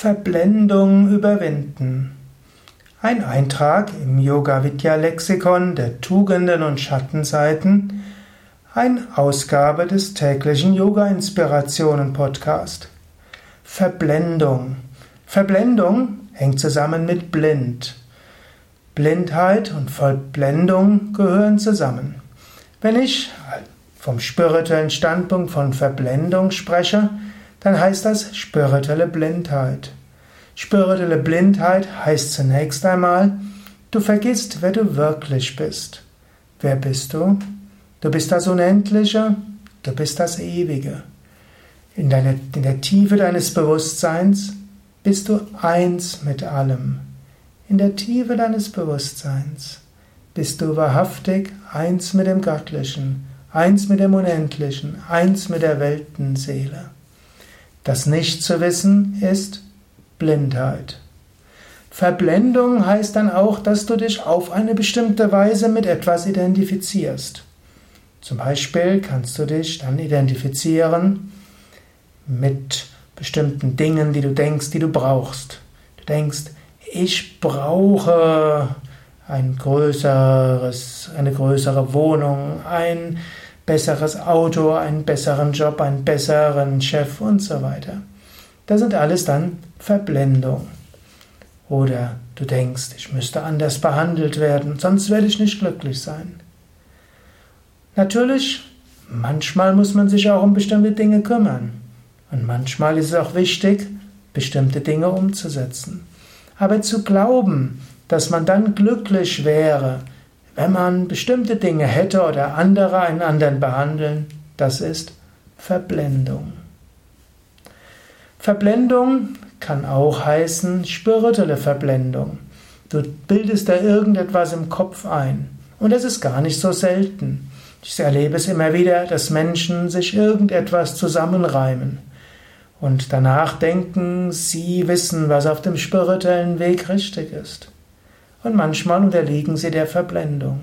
Verblendung überwinden. Ein Eintrag im Yoga Vidya Lexikon der Tugenden und Schattenseiten, eine Ausgabe des täglichen Yoga Inspirationen Podcast. Verblendung. Verblendung hängt zusammen mit blind. Blindheit und Verblendung gehören zusammen. Wenn ich vom spirituellen Standpunkt von Verblendung spreche, dann heißt das spirituelle Blindheit. Spirituelle Blindheit heißt zunächst einmal, du vergisst, wer du wirklich bist. Wer bist du? Du bist das Unendliche, du bist das Ewige. In, deiner, in der Tiefe deines Bewusstseins bist du eins mit allem. In der Tiefe deines Bewusstseins bist du wahrhaftig eins mit dem Göttlichen, eins mit dem Unendlichen, eins mit der Weltenseele. Das Nicht-zu-Wissen ist Blindheit. Verblendung heißt dann auch, dass du dich auf eine bestimmte Weise mit etwas identifizierst. Zum Beispiel kannst du dich dann identifizieren mit bestimmten Dingen, die du denkst, die du brauchst. Du denkst, ich brauche ein größeres, eine größere Wohnung, ein besseres Auto, einen besseren Job, einen besseren Chef und so weiter. Das sind alles dann Verblendung. Oder du denkst, ich müsste anders behandelt werden, sonst werde ich nicht glücklich sein. Natürlich, manchmal muss man sich auch um bestimmte Dinge kümmern. Und manchmal ist es auch wichtig, bestimmte Dinge umzusetzen. Aber zu glauben, dass man dann glücklich wäre, wenn man bestimmte Dinge hätte oder andere einen anderen behandeln, das ist Verblendung. Verblendung kann auch heißen spirituelle Verblendung. Du bildest da irgendetwas im Kopf ein. Und das ist gar nicht so selten. Ich erlebe es immer wieder, dass Menschen sich irgendetwas zusammenreimen und danach denken, sie wissen, was auf dem spirituellen Weg richtig ist und manchmal unterliegen sie der Verblendung.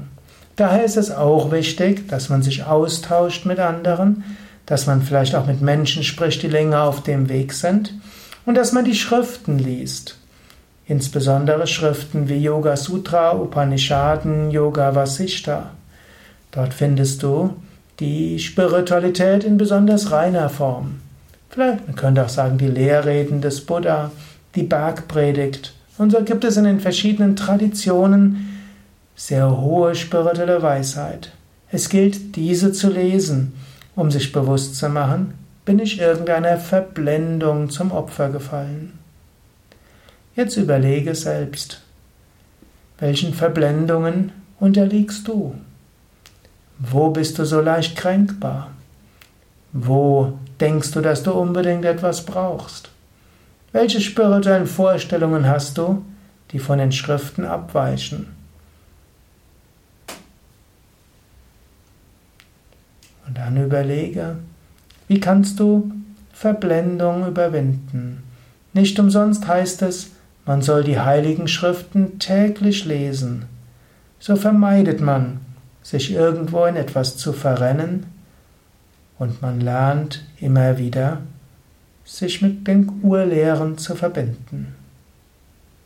Daher ist es auch wichtig, dass man sich austauscht mit anderen, dass man vielleicht auch mit Menschen spricht, die länger auf dem Weg sind und dass man die Schriften liest. Insbesondere Schriften wie Yoga Sutra, Upanishaden, Yoga Vasishta. Dort findest du die Spiritualität in besonders reiner Form. Vielleicht, man könnte auch sagen, die Lehrreden des Buddha, die Bergpredigt, und so gibt es in den verschiedenen Traditionen sehr hohe spirituelle Weisheit. Es gilt, diese zu lesen, um sich bewusst zu machen, bin ich irgendeiner Verblendung zum Opfer gefallen. Jetzt überlege selbst, welchen Verblendungen unterliegst du? Wo bist du so leicht kränkbar? Wo denkst du, dass du unbedingt etwas brauchst? Welche spirituellen Vorstellungen hast du, die von den Schriften abweichen? Und dann überlege, wie kannst du Verblendung überwinden? Nicht umsonst heißt es, man soll die heiligen Schriften täglich lesen. So vermeidet man, sich irgendwo in etwas zu verrennen und man lernt immer wieder sich mit den Urlehren zu verbinden.